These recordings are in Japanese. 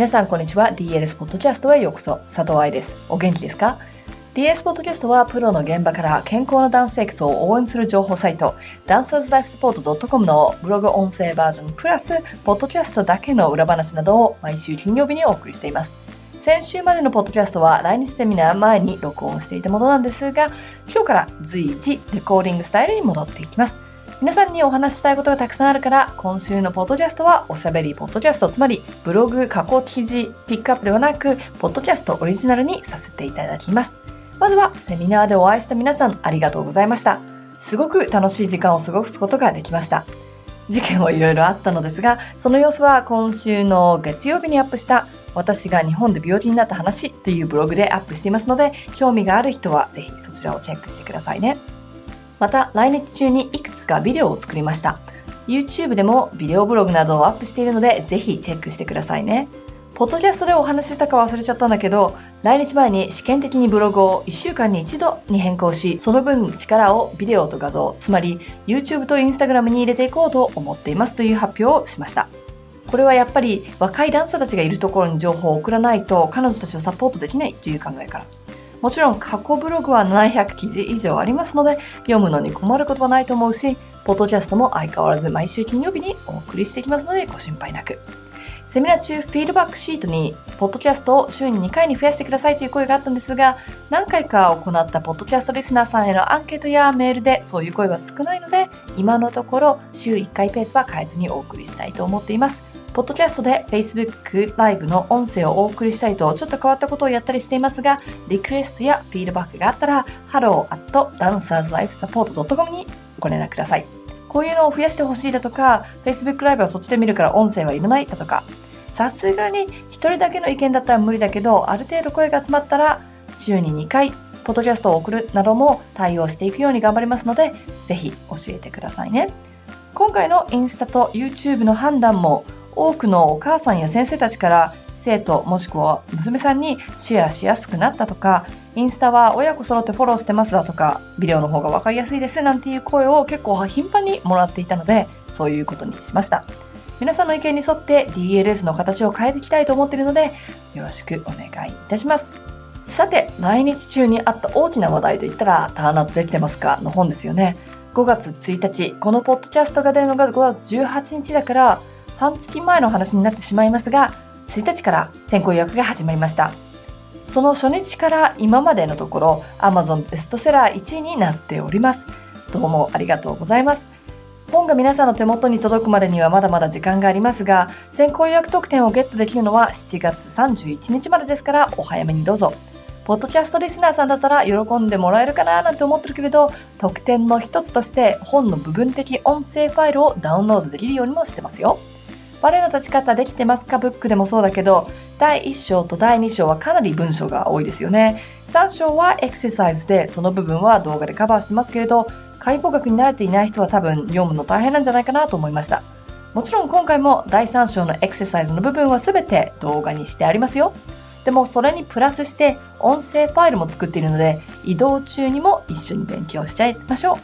皆さんこんにちは。DLS ポッドキャストへようこそ。佐藤愛です。お元気ですか？DS ポッドキャストはプロの現場から健康なダンス生活を応援する情報サイトダンサーズライフスポート .com のブログ音声バージョンプラスポッドキャストだけの裏話などを毎週金曜日にお送りしています。先週までのポッドキャストは来日セミナー前に録音していたものなんですが今日から随時レコーディングスタイルに戻っていきます。皆さんにお話ししたいことがたくさんあるから、今週のポッドキャストはおしゃべりポッドキャスト、つまりブログ過去記事ピックアップではなく、ポッドキャストオリジナルにさせていただきます。まずはセミナーでお会いした皆さんありがとうございました。すごく楽しい時間を過ごすことができました。事件もいろいろあったのですが、その様子は今週の月曜日にアップした私が日本で病気になった話というブログでアップしていますので、興味がある人はぜひそちらをチェックしてくださいね。また来日中にいくつかビデオを作りました。YouTube でもビデオブログなどをアップしているのでぜひチェックしてくださいね。ポッドキャストでお話ししたか忘れちゃったんだけど来日前に試験的にブログを1週間に1度に変更しその分力をビデオと画像つまり YouTube と Instagram に入れていこうと思っていますという発表をしました。これはやっぱり若いダンサーたちがいるところに情報を送らないと彼女たちをサポートできないという考えから。もちろん過去ブログは700記事以上ありますので、読むのに困ることはないと思うし、ポッドキャストも相変わらず毎週金曜日にお送りしていきますのでご心配なく。セミナー中、フィードバックシートに、ポッドキャストを週に2回に増やしてくださいという声があったんですが、何回か行ったポッドキャストリスナーさんへのアンケートやメールでそういう声は少ないので、今のところ週1回ペースは変えずにお送りしたいと思っています。ポッドキャストで Facebook ライブの音声をお送りしたいとちょっと変わったことをやったりしていますが、リクエストやフィードバックがあったら、hello.dancerslifesupport.com にご連絡ください。こういうのを増やしてほしいだとか、Facebook ライブはそっちで見るから音声はいらないだとか、さすがに一人だけの意見だったら無理だけど、ある程度声が集まったら、週に2回、ポッドキャストを送るなども対応していくように頑張りますので、ぜひ教えてくださいね。今回のインスタと YouTube の判断も多くのお母さんや先生たちから生徒もしくは娘さんにシェアしやすくなったとか、インスタは親子揃ってフォローしてますだとか、ビデオの方が分かりやすいですなんていう声を結構頻繁にもらっていたので、そういうことにしました。皆さんの意見に沿って DLS の形を変えていきたいと思っているので、よろしくお願いいたします。さて、来日中にあった大きな話題といったら、ターンアウトできてますかの本ですよね。5月1日、このポッドキャストが出るのが5月18日だから、半月前の話になってしまいますが、1日から先行予約が始まりました。その初日から今までのところ Amazon ベストセラー1位になっております。どうもありがとうございます。本が皆さんの手元に届くまでにはまだまだ時間がありますが、先行予約特典をゲットできるのは7月31日までですからお早めにどうぞ。ポッドキャストリスナーさんだったら喜んでもらえるかななんて思ってるけれど、特典の一つとして本の部分的音声ファイルをダウンロードできるようにもしてますよ。バレエの立ち方できてますか？ブックでもそうだけど、第1章と第2章はかなり文章が多いですよね。3章はエクササイズで、その部分は動画でカバーしてますけれど、解剖学に慣れていない人は多分読むの大変なんじゃないかなと思いました。もちろん今回も第3章のエクササイズの部分は全て動画にしてありますよ。でもそれにプラスして音声ファイルも作っているので移動中にも一緒に勉強しちゃいましょう。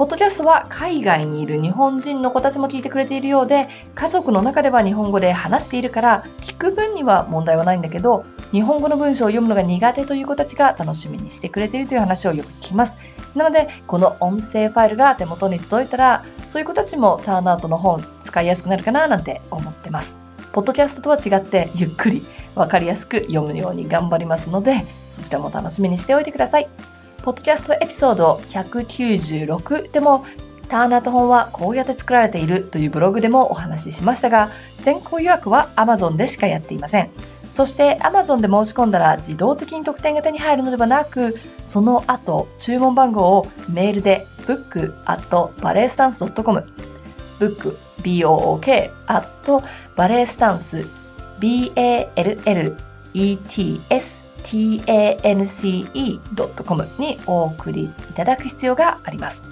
ポッドキャストは海外にいる日本人の子たちも聞いてくれているようで、家族の中では日本語で話しているから、聞く分には問題はないんだけど、日本語の文章を読むのが苦手という子たちが楽しみにしてくれているという話をよく聞きます。なので、この音声ファイルが手元に届いたら、そういう子たちもターンアウトの本使いやすくなるかななんて思ってます。ポッドキャストとは違ってゆっくりわかりやすく読むように頑張りますので、そちらも楽しみにしておいてください。ポッドキャストエピソード196でもターナート本はこうやって作られているというブログでもお話ししましたが、先行予約は Amazon でしかやっていません。そして Amazon で申し込んだら自動的に特典が手に入るのではなく、その後、注文番号をメールで book.balletstance.com book, b-o-o-k, at balletstance, b-a-l-l-e-t-s tance.com にお送りいただく必要があります。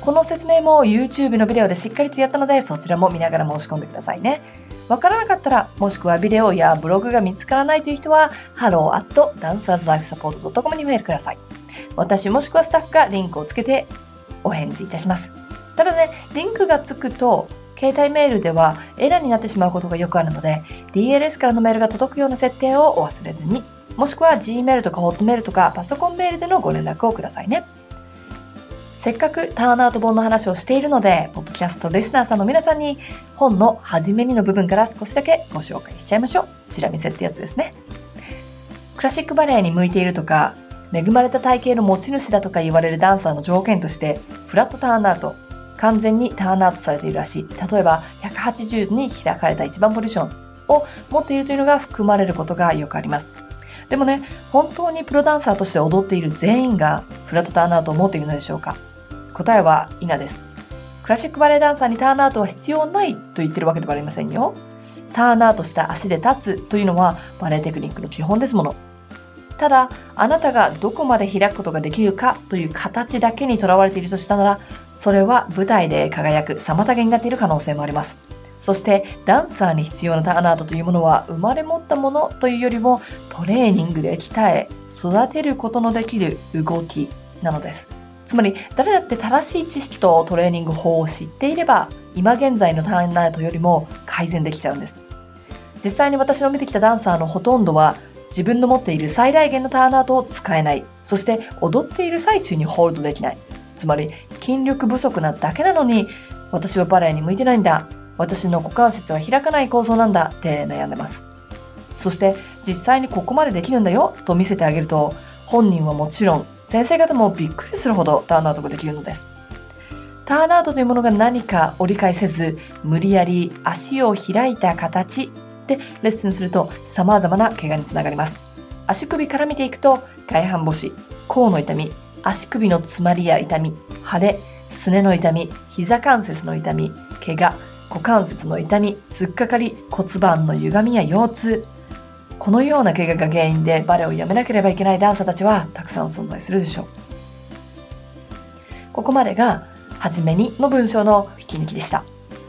この説明も YouTube のビデオでしっかりとやったので、そちらも見ながら申し込んでくださいね。わからなかったら、もしくはビデオやブログが見つからないという人は、hello.dancerslifesupport.com にメールください。私もしくはスタッフがリンクをつけてお返事いたします。ただね、リンクがつくと、携帯メールではエラーになってしまうことがよくあるので、DLS からのメールが届くような設定をお忘れずに、もしくは Gmail とか Hotmail とかパソコンメールでのご連絡をくださいね。せっかくターンアウト本の話をしているので、ポッドキャストリスナーさんの皆さんに本の初めにの部分から少しだけご紹介しちゃいましょう。チラ見せってやつですね。クラシックバレエに向いているとか、恵まれた体型の持ち主だとか言われるダンサーの条件として、フラットターンアウト、完全にターンアウトされているらしい。例えば、180度に開かれた一番ポジションを持っているというのが含まれることがよくあります。でもね、本当にプロダンサーとして踊っている全員がフラットターンアウトを持っているのでしょうか？答えは否です。クラシックバレエダンサーにターンアウトは必要ないと言ってるわけではありませんよ。ターンアウトした足で立つというのはバレエテクニックの基本ですもの。ただ、あなたがどこまで開くことができるかという形だけにとらわれているとしたなら、それは舞台で輝く妨げになっている可能性もあります。そしてダンサーに必要なターンアウトというものは生まれ持ったものというよりもトレーニングで鍛え育てることのできる動きなのです。つまり誰だって正しい知識とトレーニング法を知っていれば今現在のターンアウトよりも改善できちゃうんです。実際に私の見てきたダンサーのほとんどは自分の持っている最大限のターンアウトを使えない。そして踊っている最中にホールドできない。つまり筋力不足なだけなのに私はバレエに向いてないんだ。私の股関節は開かない構造なんだって悩んでます。そして実際にここまでできるんだよと見せてあげると本人はもちろん先生方もびっくりするほどターンアウトができるのです。ターンアウトというものが何か折り返せず無理やり足を開いた形でレッスンすると様々な怪我につながります。足首から見ていくと外反母趾、甲の痛み、足首の詰まりや痛み、腫れ、すねの痛み、膝関節の痛み、怪我、股関節の痛み、突っかかり、骨盤の歪みや腰痛、このような怪我が原因でバレエをやめなければいけないダンサーたちはたくさん存在するでしょう。ここまでが、はじめにの文章の引き抜きでした。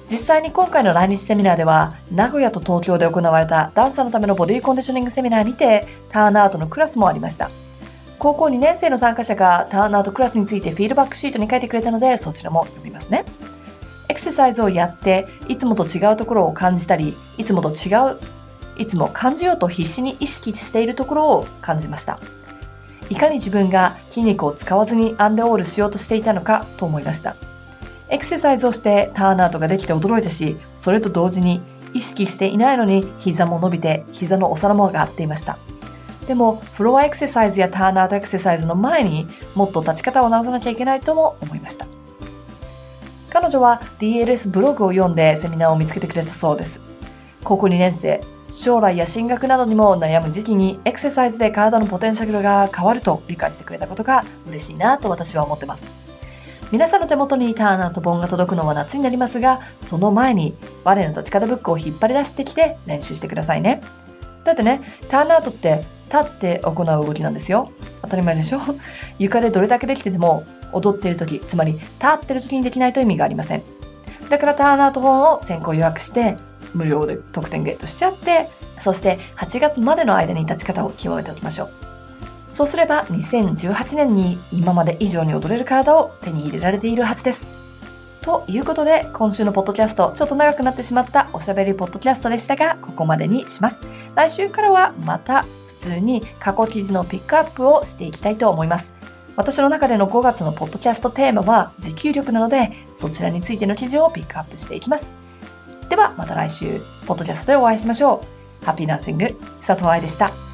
実際に今回の来日セミナーでは、名古屋と東京で行われたダンサーのためのボディコンディショニングセミナーにて、ターンアウトのクラスもありました。高校2年生の参加者がターンアウトクラスについてフィードバックシートに書いてくれたので、そちらも読みますね。エクササイズをやって、いつもと違うところを感じたり、いつもと違う、いつも感じようと必死に意識しているところを感じました。いかに自分が筋肉を使わずにアンデオールしようとしていたのかと思いました。エクササイズをしてターンアウトができて驚いたし、それと同時に意識していないのに膝も伸びて膝のお皿も上がっていました。でも、フロアエクササイズやターンアウトエクササイズの前にもっと立ち方を直さなきゃいけないとも思いました。彼女は DLS ブログを読んでセミナーを見つけてくれたそうです。高校2年生、将来や進学などにも悩む時期にエクササイズで体のポテンシャルが変わると理解してくれたことが嬉しいなと私は思ってます。皆さんの手元にターナーと本が届くのは夏になりますが、その前にバレエの立ち方ブックを引っ張り出してきて練習してくださいね。だってね、ターンアウトって立って行う動きなんですよ。当たり前でしょ床でどれだけできてても踊っている時、つまり立ってる時にできないと意味がありません。だからターンアウト本を先行予約して無料で特典ゲットしちゃって、そして8月までの間に立ち方を極めておきましょう。そうすれば2018年に今まで以上に踊れる体を手に入れられているはずです。ということで、今週のポッドキャスト、ちょっと長くなってしまったおしゃべりポッドキャストでしたが、ここまでにします。来週からはまた普通に過去記事のピックアップをしていきたいと思います。私の中での5月のポッドキャストテーマは持久力なので、そちらについての記事をピックアップしていきます。では、また来週、ポッドキャストでお会いしましょう。ハッピーナッシング、佐藤愛でした。